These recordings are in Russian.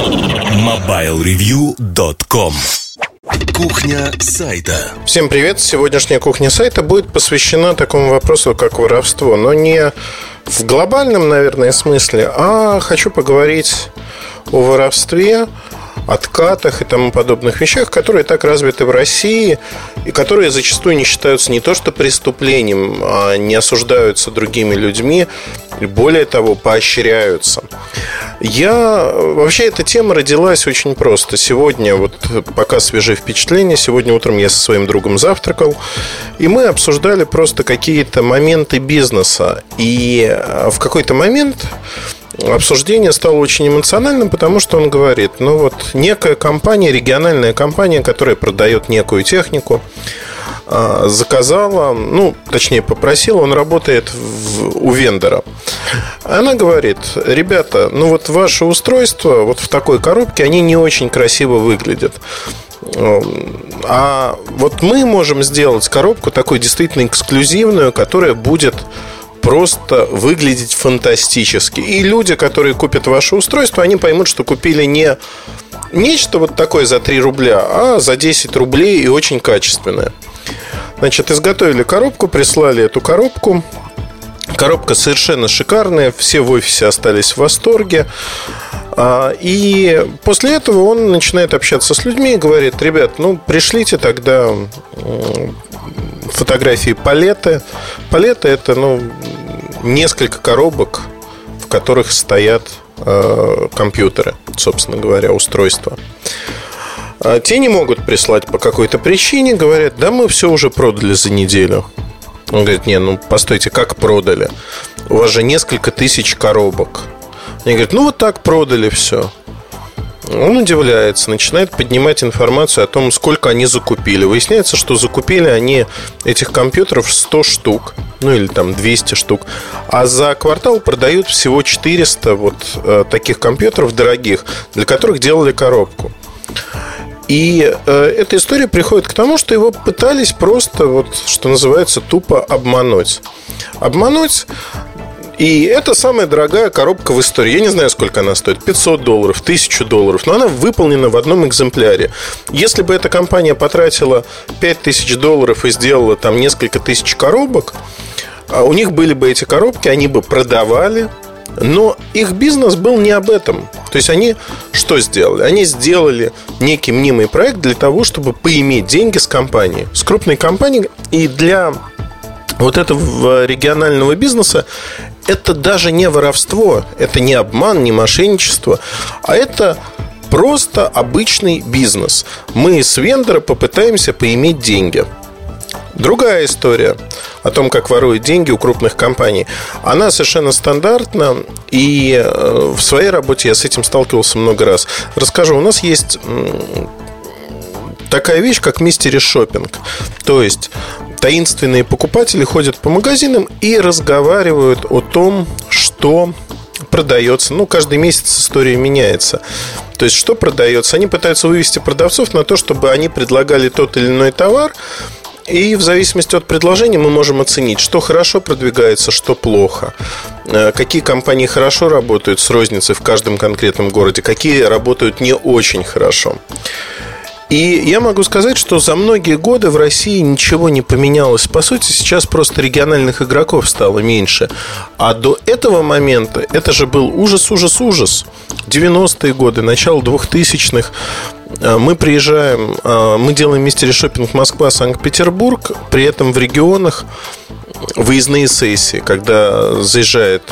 MobileReview.com Кухня сайта. Всем привет! Сегодняшняя кухня сайта будет посвящена такому вопросу, как воровство, но не в глобальном, наверное, смысле, а хочу поговорить о воровстве, откатах и тому подобных вещах, которые так развиты в России и которые зачастую не считаются не то что преступлением, а не осуждаются другими людьми, и более того, поощряются. Я... Вообще, эта тема родилась очень просто. Сегодня, вот пока свежие впечатления, сегодня утром я со своим другом завтракал, и мы обсуждали просто какие-то моменты бизнеса. И в какой-то момент обсуждение стало очень эмоциональным, потому что он говорит, ну вот некая компания, региональная компания, которая продает некую технику, а, заказала, ну, точнее попросила, он работает в, у вендора. Она говорит, ребята, ну вот ваше устройство вот в такой коробке, они не очень красиво выглядят. А вот мы можем сделать коробку такой действительно эксклюзивную, которая будет просто выглядеть фантастически. И люди, которые купят ваше устройство, они поймут, что купили не нечто вот такое за 3 рубля, а за 10 рублей и очень качественное. Значит, изготовили коробку, прислали эту коробку. Коробка совершенно шикарная, все в офисе остались в восторге. А, и после этого он начинает общаться с людьми и говорит, ребят, ну пришлите тогда фотографии палеты. Палеты это ну, несколько коробок, в которых стоят э, компьютеры, собственно говоря, устройства. А те не могут прислать по какой-то причине, говорят, да мы все уже продали за неделю. Он говорит, не, ну постойте, как продали? У вас же несколько тысяч коробок. Они говорят, ну вот так продали все. Он удивляется, начинает поднимать информацию о том, сколько они закупили. Выясняется, что закупили они этих компьютеров 100 штук, ну или там 200 штук, а за квартал продают всего 400 вот э, таких компьютеров дорогих, для которых делали коробку. И э, эта история приходит к тому, что его пытались просто, вот, что называется, тупо обмануть. Обмануть и это самая дорогая коробка в истории. Я не знаю, сколько она стоит. 500 долларов, 1000 долларов. Но она выполнена в одном экземпляре. Если бы эта компания потратила 5000 долларов и сделала там несколько тысяч коробок, а у них были бы эти коробки, они бы продавали, но их бизнес был не об этом. То есть они что сделали? Они сделали некий мнимый проект для того, чтобы поиметь деньги с компанией, с крупной компанией. И для вот этого регионального бизнеса это даже не воровство, это не обман, не мошенничество, а это просто обычный бизнес. Мы с вендора попытаемся поиметь деньги. Другая история о том, как воруют деньги у крупных компаний, она совершенно стандартна, и э, в своей работе я с этим сталкивался много раз. Расскажу, у нас есть такая вещь, как мистери шопинг. То есть таинственные покупатели ходят по магазинам и разговаривают о том, что продается. Ну, каждый месяц история меняется. То есть, что продается? Они пытаются вывести продавцов на то, чтобы они предлагали тот или иной товар, и в зависимости от предложения мы можем оценить, что хорошо продвигается, что плохо. Э, какие компании хорошо работают с розницей в каждом конкретном городе, какие работают не очень хорошо. И я могу сказать, что за многие годы в России ничего не поменялось. По сути, сейчас просто региональных игроков стало меньше. А до этого момента это же был ужас, ужас, ужас. 90-е годы, начало 2000-х. Э, мы приезжаем, э, мы делаем мистери шопинг Москва, Санкт-Петербург, при этом в регионах выездные сессии, когда заезжает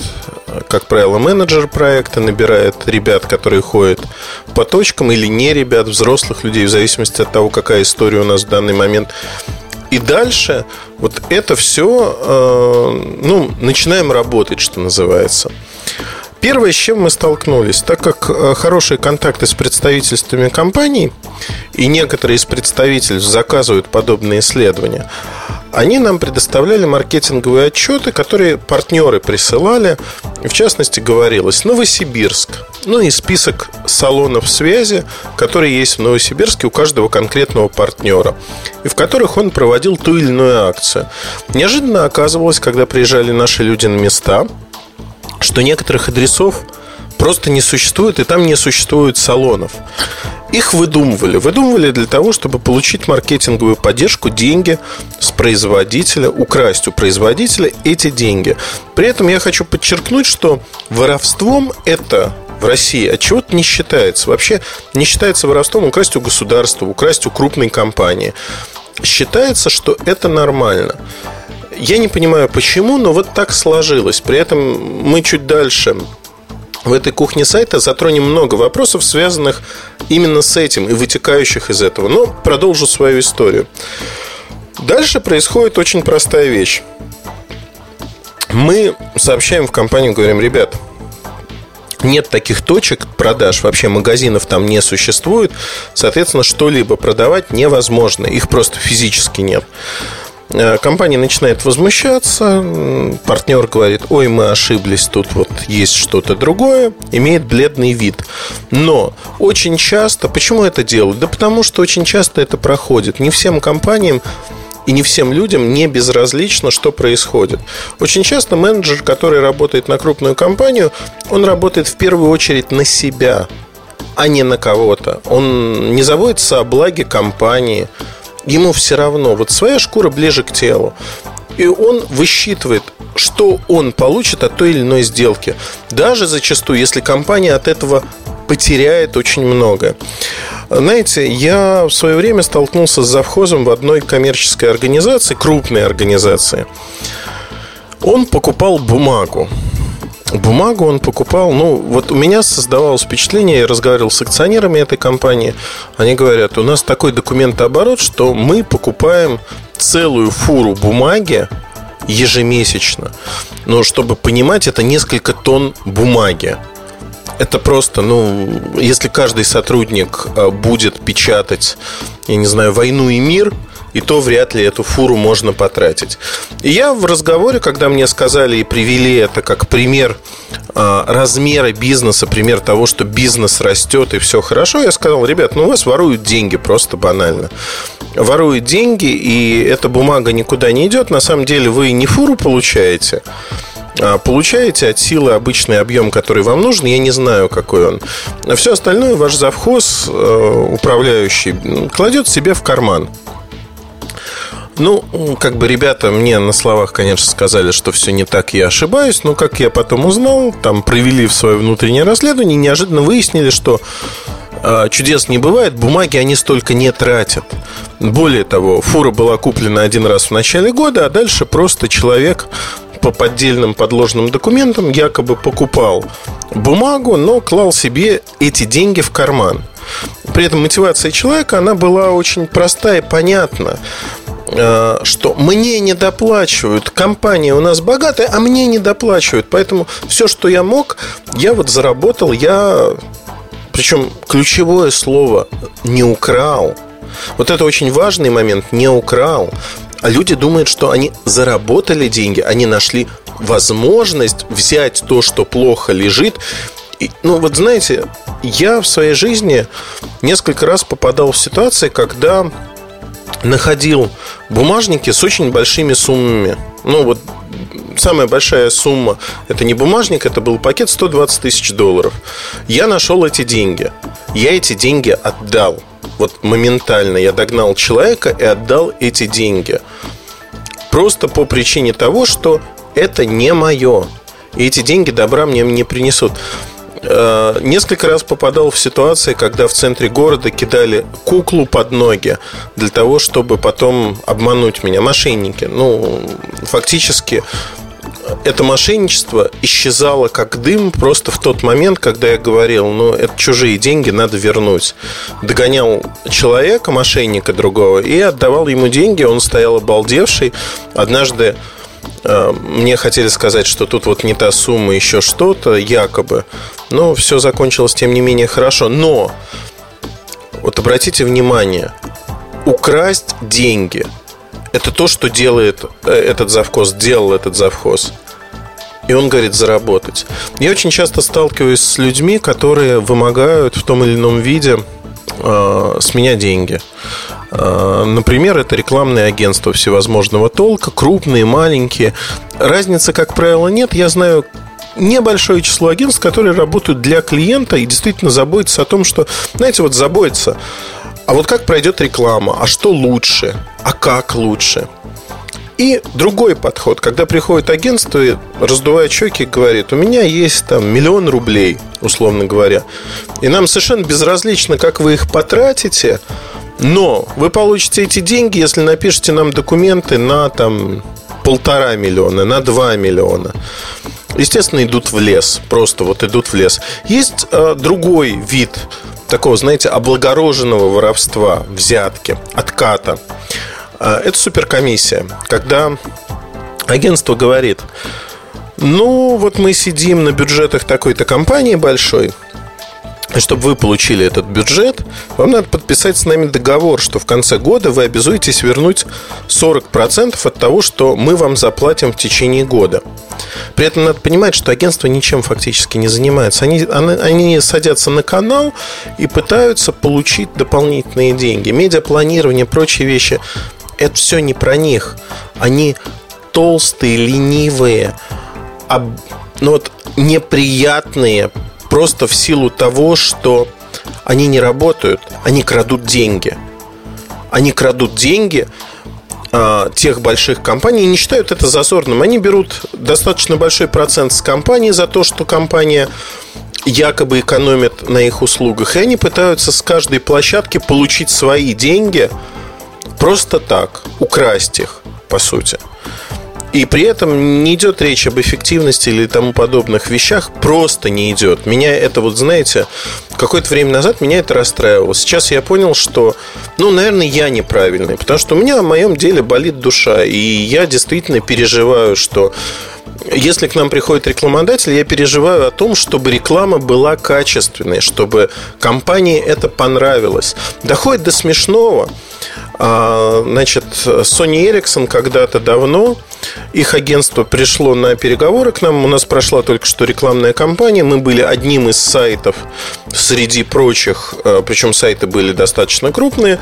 как правило, менеджер проекта набирает ребят, которые ходят по точкам, или не ребят, взрослых людей, в зависимости от того, какая история у нас в данный момент. И дальше вот это все, э, ну, начинаем работать, что называется. Первое, с чем мы столкнулись, так как э, хорошие контакты с представительствами компаний и некоторые из представительств заказывают подобные исследования, они нам предоставляли маркетинговые отчеты, которые партнеры присылали. В частности, говорилось Новосибирск. Ну и список салонов связи, которые есть в Новосибирске у каждого конкретного партнера. И в которых он проводил ту или иную акцию. Неожиданно оказывалось, когда приезжали наши люди на места – что некоторых адресов просто не существует, и там не существует салонов. Их выдумывали. Выдумывали для того, чтобы получить маркетинговую поддержку, деньги с производителя, украсть у производителя эти деньги. При этом я хочу подчеркнуть, что воровством это в России от чего-то не считается. Вообще не считается воровством украсть у государства, украсть у крупной компании. Считается, что это нормально. Я не понимаю почему, но вот так сложилось. При этом мы чуть дальше в этой кухне сайта затронем много вопросов, связанных именно с этим и вытекающих из этого. Но продолжу свою историю. Дальше происходит очень простая вещь. Мы сообщаем в компанию, говорим, ребят, нет таких точек продаж, вообще магазинов там не существует, соответственно, что-либо продавать невозможно, их просто физически нет. Э, компания начинает возмущаться, партнер говорит, ой, мы ошиблись, тут вот есть что-то другое, имеет бледный вид. Но очень часто, почему это делают? Да потому что очень часто это проходит. Не всем компаниям и не всем людям не безразлично, что происходит. Очень часто менеджер, который работает на крупную компанию, он работает в первую очередь на себя, а не на кого-то. Он не заботится о благе компании, ему все равно. Вот своя шкура ближе к телу. И он высчитывает, что он получит от той или иной сделки. Даже зачастую, если компания от этого потеряет очень много. Знаете, я в свое время столкнулся с завхозом в одной коммерческой организации, крупной организации. Он покупал бумагу. Бумагу он покупал, ну, вот у меня создавалось впечатление, я разговаривал с акционерами этой компании, они говорят, у нас такой документооборот, что мы покупаем целую фуру бумаги ежемесячно. Но чтобы понимать, это несколько тонн бумаги. Это просто, ну, если каждый сотрудник э, будет печатать, я не знаю, «Войну и мир», и то вряд ли эту фуру можно потратить. И я в разговоре, когда мне сказали и привели это как пример э, размера бизнеса, пример того, что бизнес растет и все хорошо, я сказал, ребят, ну у вас воруют деньги просто банально. Воруют деньги, и эта бумага никуда не идет. На самом деле вы не фуру получаете, а получаете от силы обычный объем, который вам нужен, я не знаю, какой он. Все остальное ваш завхоз, э, управляющий, кладет себе в карман. Ну, как бы ребята мне на словах, конечно, сказали, что все не так, я ошибаюсь, но как я потом узнал, там провели в свое внутреннее расследование, неожиданно выяснили, что э, чудес не бывает, бумаги они столько не тратят. Более того, фура была куплена один раз в начале года, а дальше просто человек по поддельным подложным документам якобы покупал бумагу, но клал себе эти деньги в карман. При этом мотивация человека, она была очень простая и понятна что мне не доплачивают, компания у нас богатая, а мне не доплачивают. Поэтому все, что я мог, я вот заработал, я... Причем ключевое слово «не украл». Вот это очень важный момент, не украл. А люди думают, что они заработали деньги, они нашли возможность взять то, что плохо лежит. И, ну, вот знаете, я в своей жизни несколько раз попадал в ситуации, когда находил бумажники с очень большими суммами. Ну, вот самая большая сумма Это не бумажник, это был пакет 120 тысяч долларов Я нашел эти деньги Я эти деньги отдал вот моментально я догнал человека и отдал эти деньги. Просто по причине того, что это не мое. И эти деньги добра мне не принесут. Э, несколько раз попадал в ситуации, когда в центре города кидали куклу под ноги для того, чтобы потом обмануть меня. Мошенники. Ну, фактически это мошенничество исчезало как дым просто в тот момент, когда я говорил, ну, это чужие деньги, надо вернуть. Догонял человека, мошенника другого, и отдавал ему деньги, он стоял обалдевший. Однажды мне хотели сказать, что тут вот не та сумма, еще что-то, якобы. Но все закончилось, тем не менее, хорошо. Но, вот обратите внимание, украсть деньги – это то, что делает э, этот завхоз, делал этот завхоз. И он говорит заработать. Я очень часто сталкиваюсь с людьми, которые вымогают в том или ином виде э, с меня деньги. Э, например, это рекламные агентства всевозможного толка, крупные, маленькие. Разницы, как правило, нет. Я знаю небольшое число агентств, которые работают для клиента и действительно заботятся о том, что, знаете, вот заботятся, а вот как пройдет реклама, а что лучше, а как лучше. И другой подход, когда приходит агентство и, раздувая щеки, говорит, у меня есть там миллион рублей, условно говоря, и нам совершенно безразлично, как вы их потратите, но вы получите эти деньги, если напишите нам документы на там полтора миллиона, на два миллиона. Естественно, идут в лес, просто вот идут в лес. Есть э, другой вид такого, знаете, облагороженного воровства, взятки, отката. А, это суперкомиссия, когда агентство говорит, ну вот мы сидим на бюджетах такой-то компании большой, чтобы вы получили этот бюджет, вам надо подписать с нами договор, что в конце года вы обязуетесь вернуть 40% от того, что мы вам заплатим в течение года. При этом надо понимать, что агентство ничем фактически не занимается. Они, они, садятся на канал и пытаются получить дополнительные деньги. Медиапланирование, прочие вещи это все не про них. Они толстые, ленивые, об, ну вот неприятные просто в силу того, что они не работают, они крадут деньги. Они крадут деньги а, тех больших компаний и не считают это зазорным. Они берут достаточно большой процент с компании за то, что компания якобы экономит на их услугах. И они пытаются с каждой площадки получить свои деньги – просто так, украсть их, по сути. И при этом не идет речь об эффективности или тому подобных вещах, просто не идет. Меня это вот, знаете, какое-то время назад меня это расстраивало. Сейчас я понял, что, ну, наверное, я неправильный, потому что у меня в моем деле болит душа, и я действительно переживаю, что если к нам приходит рекламодатель, я переживаю о том, чтобы реклама была качественной, чтобы компании это понравилось. Доходит до смешного. А, значит, Sony Ericsson когда-то давно их агентство пришло на переговоры к нам. У нас прошла только что рекламная кампания. Мы были одним из сайтов среди прочих, а, причем сайты были достаточно крупные.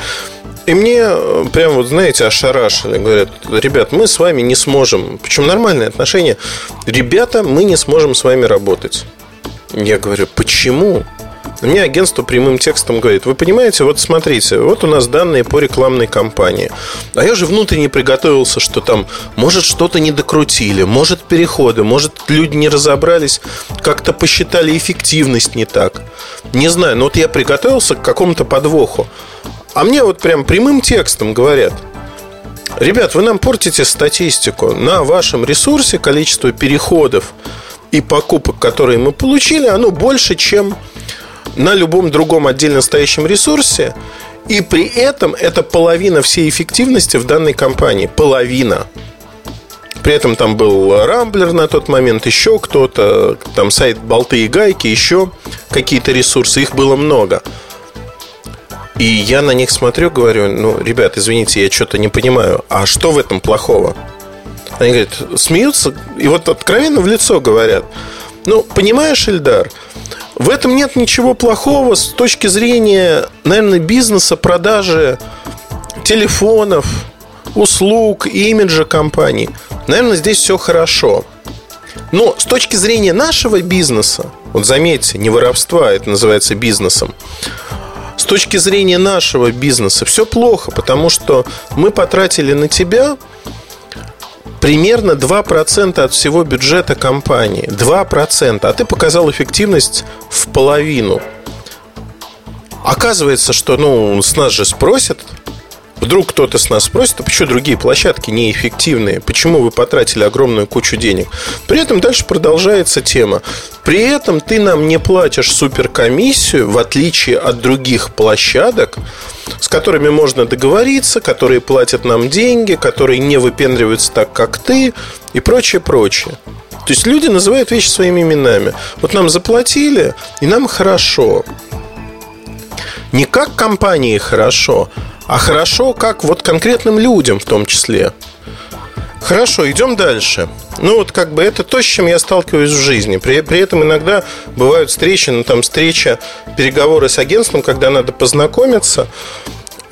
И мне э, прям вот, знаете, ошарашили. Говорят, ребят, мы с вами не сможем. Причем нормальные отношения. Ребята, мы не сможем с вами работать. Я говорю, почему? Мне агентство прямым текстом говорит, вы понимаете, вот смотрите, вот у нас данные по рекламной кампании. А я же внутренне приготовился, что там, может, что-то не докрутили, может, переходы, может, люди не разобрались, как-то посчитали эффективность не так. Не знаю, но вот я приготовился к какому-то подвоху. А мне вот прям прямым текстом говорят, ребят, вы нам портите статистику. На вашем ресурсе количество переходов и покупок, которые мы получили, оно больше, чем на любом другом отдельно стоящем ресурсе, и при этом это половина всей эффективности в данной компании. Половина. При этом там был Рамблер на тот момент, еще кто-то, там сайт Болты и Гайки, еще какие-то ресурсы, их было много. И я на них смотрю, говорю, ну, ребят, извините, я что-то не понимаю, а что в этом плохого? Они говорят, смеются, и вот откровенно в лицо говорят, ну, понимаешь, Эльдар, в этом нет ничего плохого с точки зрения, наверное, бизнеса, продажи телефонов, услуг, имиджа компании. Наверное, здесь все хорошо. Но с точки зрения нашего бизнеса, вот заметьте, не воровства, это называется бизнесом, с точки зрения нашего бизнеса все плохо, потому что мы потратили на тебя примерно 2% от всего бюджета компании. 2%. А ты показал эффективность в половину. Оказывается, что ну, с нас же спросят, Вдруг кто-то с нас спросит, а почему другие площадки неэффективные? Почему вы потратили огромную кучу денег? При этом дальше продолжается тема. При этом ты нам не платишь суперкомиссию, в отличие от других площадок, с которыми можно договориться, которые платят нам деньги, которые не выпендриваются так, как ты и прочее, прочее. То есть люди называют вещи своими именами. Вот нам заплатили, и нам хорошо. Не как компании хорошо, а хорошо как вот конкретным людям в том числе. Хорошо, идем дальше. Ну, вот как бы это то, с чем я сталкиваюсь в жизни. При, при этом иногда бывают встречи, ну, там встреча, переговоры с агентством, когда надо познакомиться.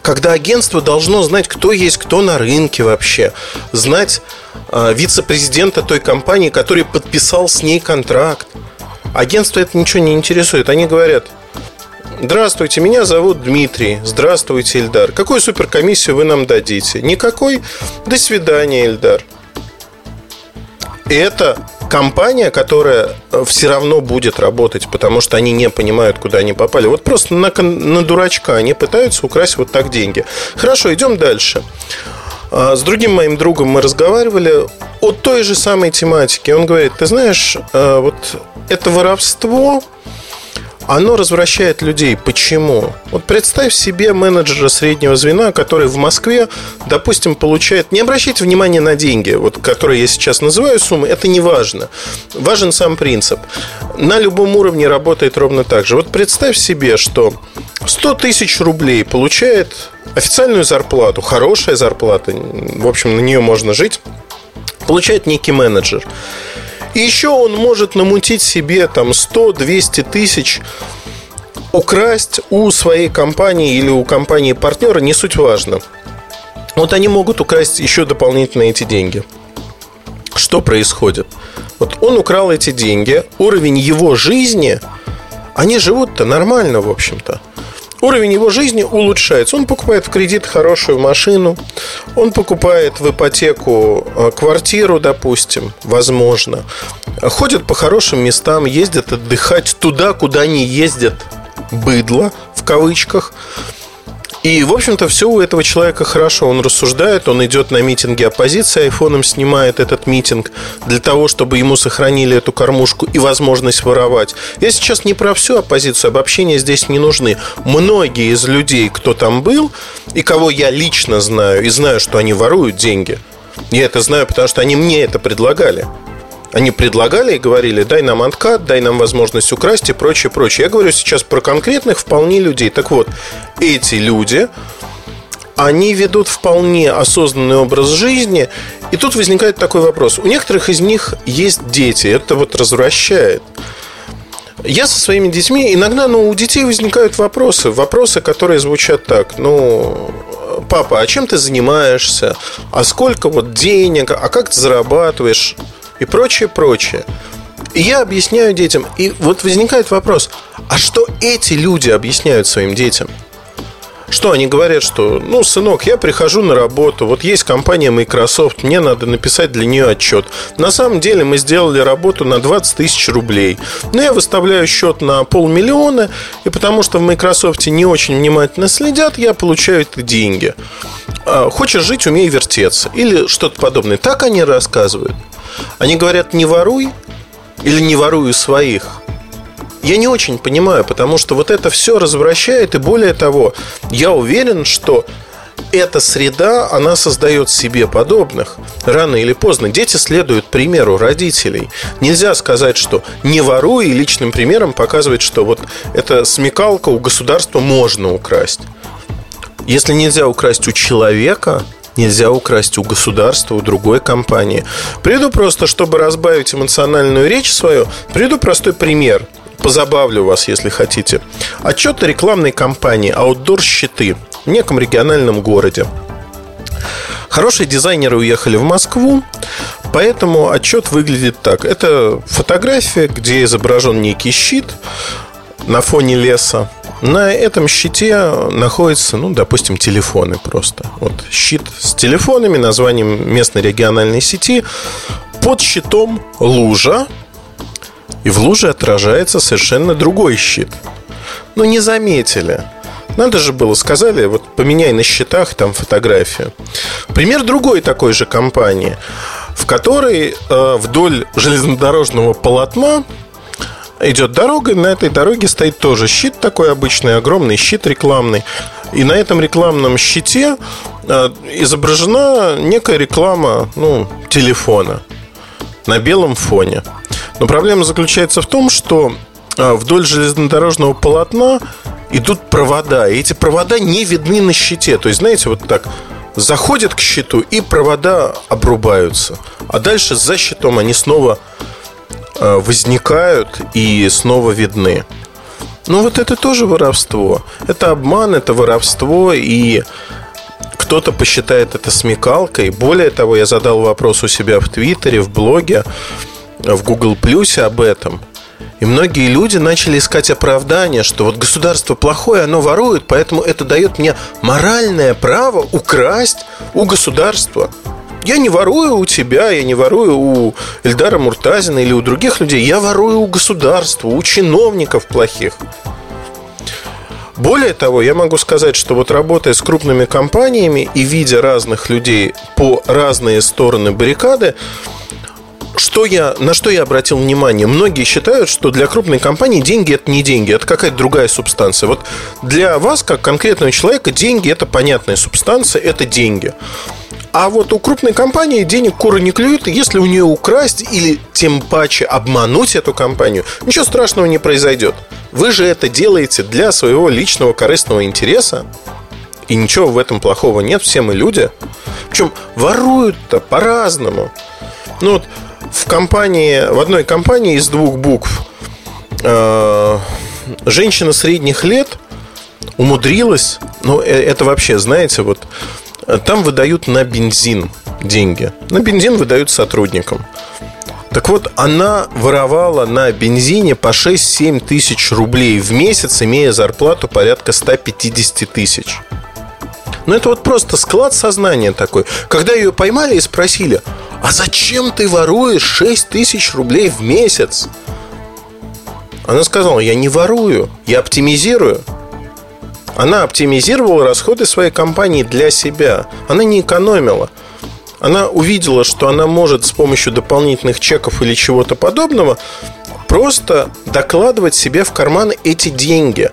когда агентство должно знать, кто есть кто на рынке вообще, знать э, вице-президента той компании, который подписал с ней контракт. Агентство это ничего не интересует. Они говорят, Здравствуйте, меня зовут Дмитрий. Здравствуйте, Эльдар. Какую суперкомиссию вы нам дадите? Никакой? До свидания, Эльдар. Это компания, которая э, все равно будет работать, потому что они не понимают, куда они попали. Вот просто на, на дурачка они пытаются украсть вот так деньги. Хорошо, идем дальше. А, с другим моим другом мы разговаривали о той же самой тематике. Он говорит, ты знаешь, э, вот это воровство, оно развращает людей. Почему? Вот представь себе менеджера среднего звена, который в Москве, допустим, получает... Не обращайте внимания на деньги, вот, которые я сейчас называю суммы, это не важно. Важен сам принцип. На любом уровне работает ровно так же. Вот представь себе, что 100 тысяч рублей получает официальную зарплату, хорошая зарплата, в общем, на нее можно жить, получает некий менеджер. И еще он может намутить себе там 100-200 тысяч украсть у своей компании или у компании партнера, не суть важно. Вот они могут украсть еще дополнительно эти деньги. Что происходит? Вот он украл эти деньги, уровень его жизни, они живут-то нормально, в общем-то уровень его жизни улучшается. Он покупает в кредит хорошую машину, он покупает в ипотеку э, квартиру, допустим, возможно, ходит по хорошим местам, ездит отдыхать туда, куда не ездят быдло, в кавычках, и, в общем-то, все у этого человека хорошо. Он рассуждает, он идет на митинги оппозиции, айфоном снимает этот митинг для того, чтобы ему сохранили эту кормушку и возможность воровать. Я сейчас не про всю оппозицию, обобщения здесь не нужны. Многие из людей, кто там был, и кого я лично знаю, и знаю, что они воруют деньги, я это знаю, потому что они мне это предлагали. Они предлагали и говорили, дай нам откат, дай нам возможность украсть и прочее, прочее. Я говорю сейчас про конкретных вполне людей. Так вот, эти люди, они ведут вполне осознанный образ жизни. И тут возникает такой вопрос. У некоторых из них есть дети. Это вот развращает. Я со своими детьми, иногда ну, у детей возникают вопросы. Вопросы, которые звучат так. Ну, папа, а чем ты занимаешься? А сколько вот денег? А как ты зарабатываешь? И прочее, прочее. И я объясняю детям. И вот возникает вопрос, а что эти люди объясняют своим детям? Что они говорят, что, ну, сынок, я прихожу на работу, вот есть компания Microsoft, мне надо написать для нее отчет. На самом деле мы сделали работу на 20 тысяч рублей. Но я выставляю счет на полмиллиона, и потому что в Microsoft не очень внимательно следят, я получаю эти деньги. А, хочешь жить, умей вертеться. Или что-то подобное. Так они рассказывают. Они говорят, не воруй или не ворую своих. Я не очень понимаю, потому что вот это все развращает, и более того, я уверен, что эта среда, она создает себе подобных. Рано или поздно дети следуют примеру родителей. Нельзя сказать, что не воруй, и личным примером показывать, что вот эта смекалка у государства можно украсть. Если нельзя украсть у человека, нельзя украсть у государства, у другой компании. Приду просто, чтобы разбавить эмоциональную речь свою, приду простой пример. Позабавлю вас, если хотите. Отчет о рекламной кампании Outdoor щиты в неком региональном городе. Хорошие дизайнеры уехали в Москву, поэтому отчет выглядит так. Это фотография, где изображен некий щит на фоне леса. На этом щите находятся, ну, допустим, телефоны просто. Вот щит с телефонами, названием местной региональной сети. Под щитом лужа, и в луже отражается совершенно другой щит. Ну, не заметили. Надо же было, сказали, вот поменяй на счетах там фотографию. Пример другой такой же компании, в которой э, вдоль железнодорожного полотна идет дорога, и на этой дороге стоит тоже щит такой обычный, огромный щит рекламный. И на этом рекламном щите э, изображена некая реклама ну, телефона на белом фоне. Но проблема заключается в том, что э, вдоль железнодорожного полотна идут провода, и эти провода не видны на щите. То есть, знаете, вот так заходят к щиту, и провода обрубаются. А дальше за щитом они снова возникают и снова видны. Ну вот это тоже воровство. Это обман, это воровство, и кто-то посчитает это смекалкой. Более того, я задал вопрос у себя в Твиттере, в блоге, в Google Плюсе об этом. И многие люди начали искать оправдание, что вот государство плохое, оно ворует, поэтому это дает мне моральное право украсть у государства. Я не ворую у тебя, я не ворую у Эльдара Муртазина или у других людей. Я ворую у государства, у чиновников плохих. Более того, я могу сказать, что вот работая с крупными компаниями и видя разных людей по разные стороны баррикады, что я, на что я обратил внимание? Многие считают, что для крупной компании деньги это не деньги, это какая-то другая субстанция. Вот для вас, как конкретного человека, деньги это понятная субстанция, это деньги. А вот у крупной компании денег куры не клюют, если у нее украсть или тем паче обмануть эту компанию, ничего страшного не произойдет. Вы же это делаете для своего личного корыстного интереса, и ничего в этом плохого нет, все мы люди. Причем воруют-то по-разному. Ну вот в компании, в одной компании из двух букв э, женщина средних лет умудрилась, ну э, это вообще, знаете, вот там выдают на бензин деньги. На бензин выдают сотрудникам. Так вот, она воровала на бензине по 6-7 тысяч рублей в месяц, имея зарплату порядка 150 тысяч. Ну, это вот просто склад сознания такой. Когда ее поймали и спросили, а зачем ты воруешь 6 тысяч рублей в месяц? Она сказала, я не ворую, я оптимизирую. Она оптимизировала расходы своей компании для себя. Она не экономила. Она увидела, что она может с помощью дополнительных чеков или чего-то подобного просто докладывать себе в карман эти деньги.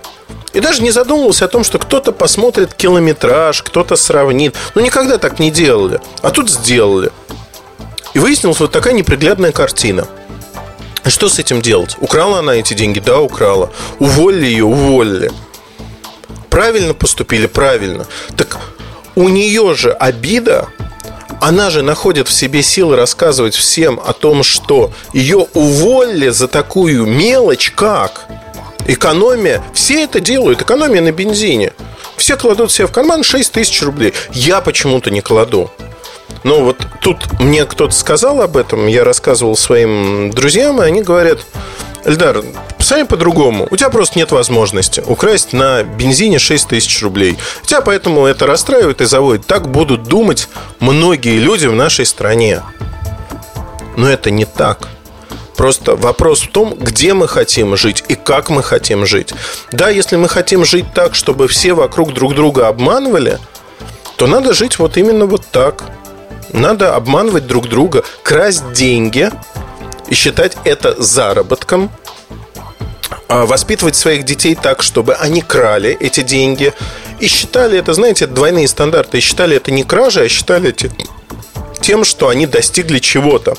И даже не задумывался о том, что кто-то посмотрит километраж, кто-то сравнит. Ну, никогда так не делали. А тут сделали. И выяснилась вот такая неприглядная картина. Что с этим делать? Украла она эти деньги? Да, украла. Уволили ее? Уволили правильно поступили, правильно. Так у нее же обида, она же находит в себе силы рассказывать всем о том, что ее уволили за такую мелочь, как экономия. Все это делают, экономия на бензине. Все кладут себе в карман 6 тысяч рублей. Я почему-то не кладу. Но вот тут мне кто-то сказал об этом, я рассказывал своим друзьям, и они говорят, Эльдар, сами по-другому. У тебя просто нет возможности украсть на бензине 6 тысяч рублей. Тебя поэтому это расстраивает и заводит. Так будут думать многие люди в нашей стране. Но это не так. Просто вопрос в том, где мы хотим жить и как мы хотим жить. Да, если мы хотим жить так, чтобы все вокруг друг друга обманывали, то надо жить вот именно вот так. Надо обманывать друг друга, красть деньги и считать это заработком, а, воспитывать своих детей так, чтобы они крали эти деньги и считали это, знаете, двойные стандарты, и считали это не кражей, а считали тем, что они достигли чего-то.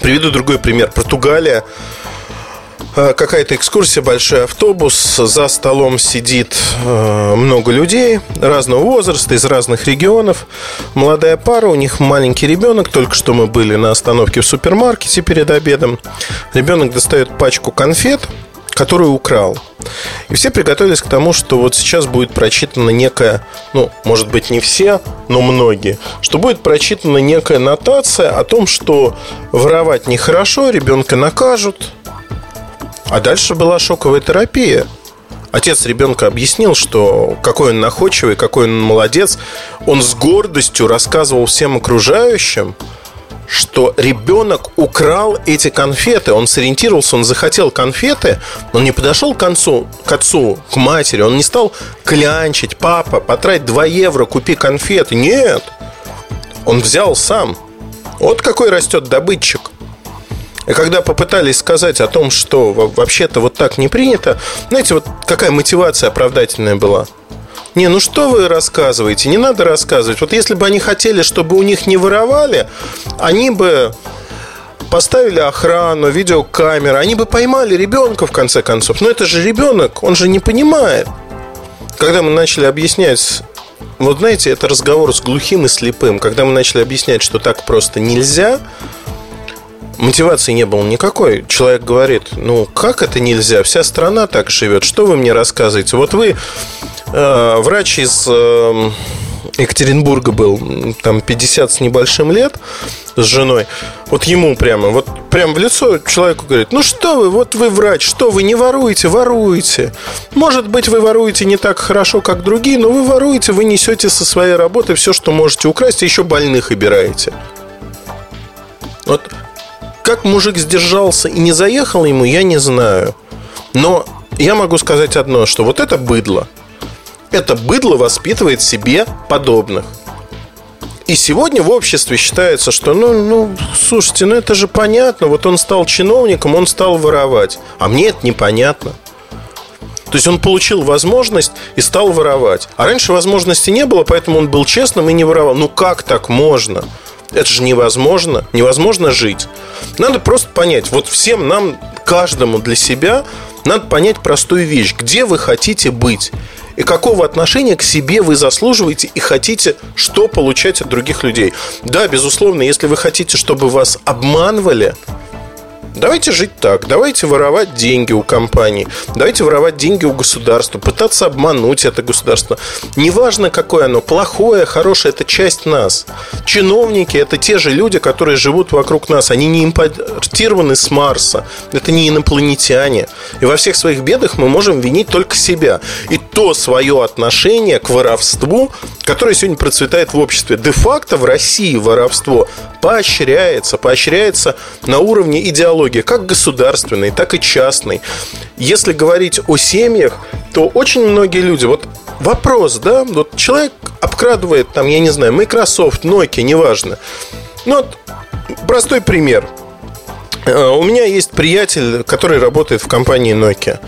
Приведу другой пример. Португалия какая-то экскурсия, большой автобус, за столом сидит а, много людей разного возраста, из разных регионов. Молодая пара, у них маленький ребенок, только что мы были на остановке в супермаркете перед обедом. Ребенок достает пачку конфет, которую украл. И все приготовились к тому, что вот сейчас будет прочитана некая, ну, может быть, не все, но многие, что будет прочитана некая нотация о том, что воровать нехорошо, ребенка накажут. А дальше была шоковая терапия. Отец ребенка объяснил, что какой он находчивый, какой он молодец. Он с гордостью рассказывал всем окружающим, что ребенок украл эти конфеты. Он сориентировался, он захотел конфеты, он не подошел к, концу, к отцу, к матери, он не стал клянчить, папа, потрать 2 евро, купи конфеты. Нет, он взял сам. Вот какой растет добытчик. И когда попытались сказать о том, что вообще-то вот так не принято, знаете, вот какая мотивация оправдательная была – не, ну что вы рассказываете? Не надо рассказывать. Вот если бы они хотели, чтобы у них не воровали, они бы поставили охрану, видеокамеры, они бы поймали ребенка в конце концов. Но это же ребенок, он же не понимает. Когда мы начали объяснять вот знаете, это разговор с глухим и слепым. Когда мы начали объяснять, что так просто нельзя, мотивации не было никакой. Человек говорит, ну как это нельзя? Вся страна так живет. Что вы мне рассказываете? Вот вы э, врач из э, Екатеринбурга был, там 50 с небольшим лет с женой. Вот ему прямо, вот прямо в лицо человеку говорит, ну что вы, вот вы врач, что вы не воруете, воруете. Может быть, вы воруете не так хорошо, как другие, но вы воруете, вы несете со своей работы все, что можете украсть, и еще больных обираете. Вот как мужик сдержался и не заехал ему, я не знаю. Но я могу сказать одно, что вот это быдло. Это быдло воспитывает себе подобных. И сегодня в обществе считается, что, ну, ну, слушайте, ну это же понятно, вот он стал чиновником, он стал воровать. А мне это непонятно. То есть он получил возможность и стал воровать. А раньше возможности не было, поэтому он был честным и не воровал. Ну как так можно? Это же невозможно. Невозможно жить. Надо просто понять, вот всем нам, каждому для себя, надо понять простую вещь. Где вы хотите быть? И какого отношения к себе вы заслуживаете и хотите что получать от других людей. Да, безусловно, если вы хотите, чтобы вас обманывали, Давайте жить так. Давайте воровать деньги у компании. Давайте воровать деньги у государства. Пытаться обмануть это государство. Неважно, какое оно. Плохое, хорошее. Это часть нас. Чиновники – это те же люди, которые живут вокруг нас. Они не импортированы с Марса. Это не инопланетяне. И во всех своих бедах мы можем винить только себя. И то свое отношение к воровству, которое сегодня процветает в обществе. Де-факто в России воровство поощряется. Поощряется на уровне идеологии как государственные, так и частные. Если говорить о семьях, то очень многие люди, вот вопрос, да, вот человек обкрадывает, там, я не знаю, Microsoft, Nokia, неважно. Ну, вот простой пример. Э, у меня есть приятель, который работает в компании Nokia.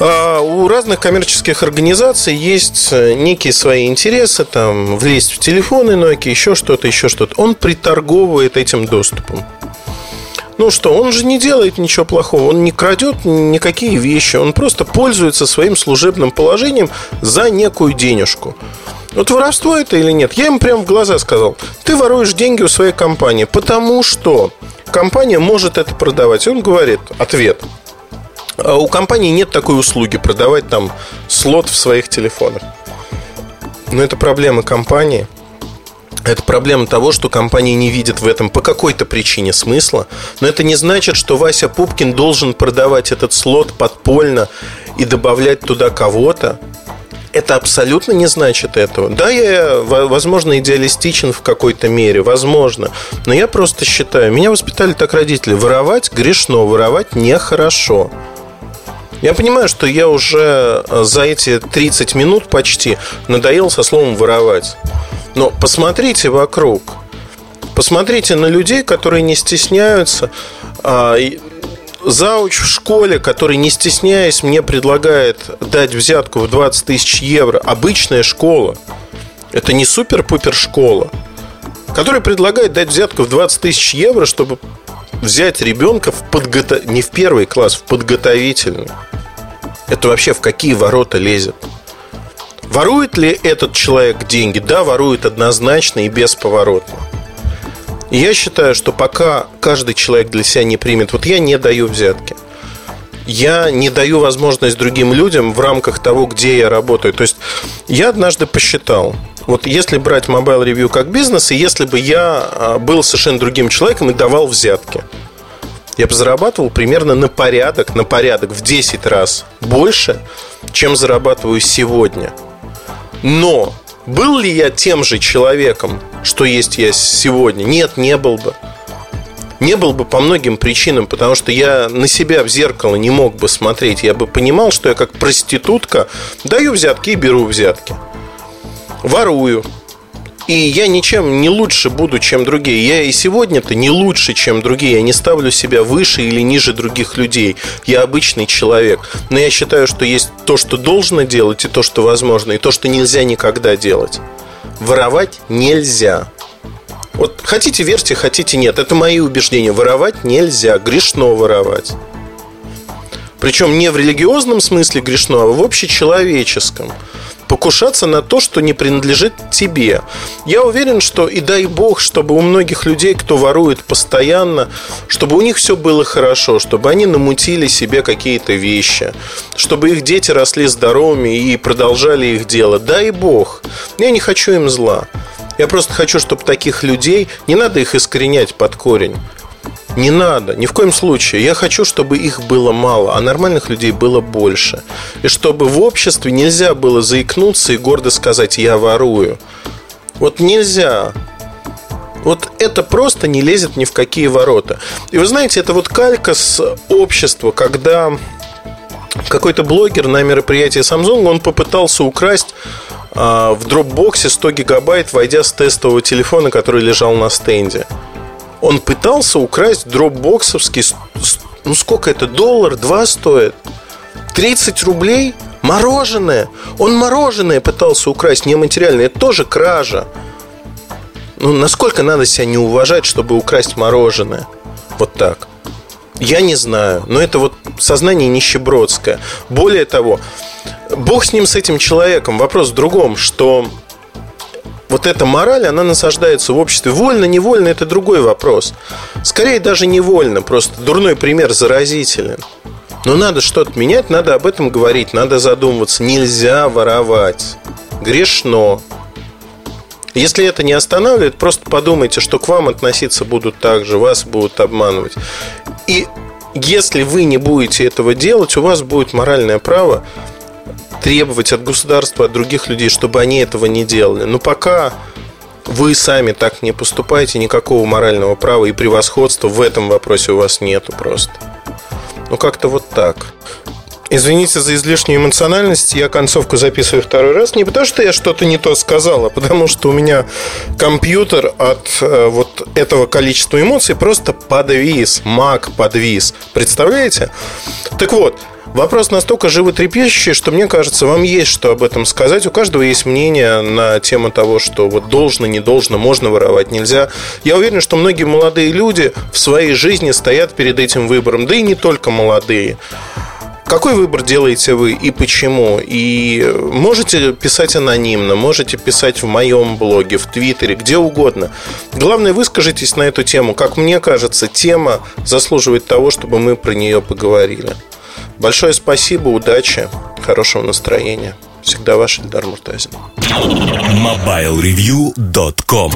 А у разных коммерческих организаций есть э, некие свои интересы, там, влезть в телефоны Nokia, еще что-то, еще что-то. Он приторговывает этим доступом. Ну что, он же не делает ничего плохого, он не крадет никакие вещи, он просто пользуется своим служебным положением за некую денежку. Вот воровство это или нет? Я ему прямо в глаза сказал, ты воруешь деньги у своей компании, потому что компания может это продавать. Он говорит, ответ, «А у компании нет такой услуги продавать там слот в своих телефонах. Но это проблема компании – это проблема того, что компания не видит в этом по какой-то причине смысла. Но это не значит, что Вася Пупкин должен продавать этот слот подпольно и добавлять туда кого-то. Это абсолютно не значит этого. Да, я, возможно, идеалистичен в какой-то мере, возможно. Но я просто считаю, меня воспитали так родители. Воровать грешно, воровать нехорошо. Я понимаю, что я уже за эти 30 минут почти надоел со словом воровать. Но посмотрите вокруг. Посмотрите на людей, которые не стесняются. А, зауч в школе, который, не стесняясь, мне предлагает дать взятку в 20 тысяч евро. Обычная школа. Это не супер-пупер школа. Который предлагает дать взятку в 20 тысяч евро, чтобы взять ребенка в подготов... не в первый класс, в подготовительный. Это вообще в какие ворота лезет? Ворует ли этот человек деньги? Да, ворует однозначно и бесповоротно. И я считаю, что пока каждый человек для себя не примет, вот я не даю взятки. Я не даю возможность другим людям в рамках того, где я работаю. То есть я однажды посчитал, вот если брать Mobile Review как бизнес, и если бы я а, был совершенно другим человеком и давал взятки, я бы зарабатывал примерно на порядок, на порядок в 10 раз больше, чем зарабатываю сегодня – но был ли я тем же человеком, что есть я сегодня? Нет, не был бы. Не был бы по многим причинам, потому что я на себя в зеркало не мог бы смотреть. Я бы понимал, что я как проститутка даю взятки и беру взятки. Ворую, и я ничем не лучше буду, чем другие. Я и сегодня-то не лучше, чем другие. Я не ставлю себя выше или ниже других людей. Я обычный человек. Но я считаю, что есть то, что должно делать, и то, что возможно, и то, что нельзя никогда делать. Воровать нельзя. Вот хотите верьте, хотите нет. Это мои убеждения. Воровать нельзя. Грешно воровать. Причем не в религиозном смысле грешно, а в общечеловеческом. Покушаться на то, что не принадлежит тебе. Я уверен, что и дай бог, чтобы у многих людей, кто ворует постоянно, чтобы у них все было хорошо, чтобы они намутили себе какие-то вещи, чтобы их дети росли здоровыми и продолжали их дело. Дай бог. Я не хочу им зла. Я просто хочу, чтобы таких людей, не надо их искоренять под корень. Не надо, ни в коем случае. Я хочу, чтобы их было мало, а нормальных людей было больше. И чтобы в обществе нельзя было заикнуться и гордо сказать «я ворую». Вот нельзя. Вот это просто не лезет ни в какие ворота. И вы знаете, это вот калька с общества, когда какой-то блогер на мероприятии Samsung, он попытался украсть а, в дропбоксе 100 гигабайт, войдя с тестового телефона, который лежал на стенде он пытался украсть дропбоксовский, ну сколько это, доллар, два стоит? 30 рублей? Мороженое. Он мороженое пытался украсть, нематериальное. Это тоже кража. Ну, насколько надо себя не уважать, чтобы украсть мороженое? Вот так. Я не знаю, но это вот сознание нищебродское. Более того, Бог с ним, с этим человеком. Вопрос в другом, что вот эта мораль, она насаждается в обществе. Вольно, невольно – это другой вопрос. Скорее даже невольно, просто дурной пример заразителен. Но надо что-то менять, надо об этом говорить, надо задумываться. Нельзя воровать. Грешно. Если это не останавливает, просто подумайте, что к вам относиться будут так же, вас будут обманывать. И если вы не будете этого делать, у вас будет моральное право требовать от государства, от других людей, чтобы они этого не делали. Но пока вы сами так не поступаете, никакого морального права и превосходства в этом вопросе у вас нету просто. Ну, как-то вот так. Извините за излишнюю эмоциональность, я концовку записываю второй раз. Не потому, что я что-то не то сказал, а потому что у меня компьютер от э, вот этого количества эмоций просто подвис, маг подвис. Представляете? Так вот, Вопрос настолько животрепещущий, что мне кажется, вам есть что об этом сказать. У каждого есть мнение на тему того, что вот должно, не должно, можно воровать, нельзя. Я уверен, что многие молодые люди в своей жизни стоят перед этим выбором, да и не только молодые. Какой выбор делаете вы и почему? И можете писать анонимно, можете писать в моем блоге, в Твиттере, где угодно. Главное, выскажитесь на эту тему. Как мне кажется, тема заслуживает того, чтобы мы про нее поговорили. Большое спасибо, удачи, хорошего настроения. Всегда ваш Эльдар Муртазин. MobileReview.com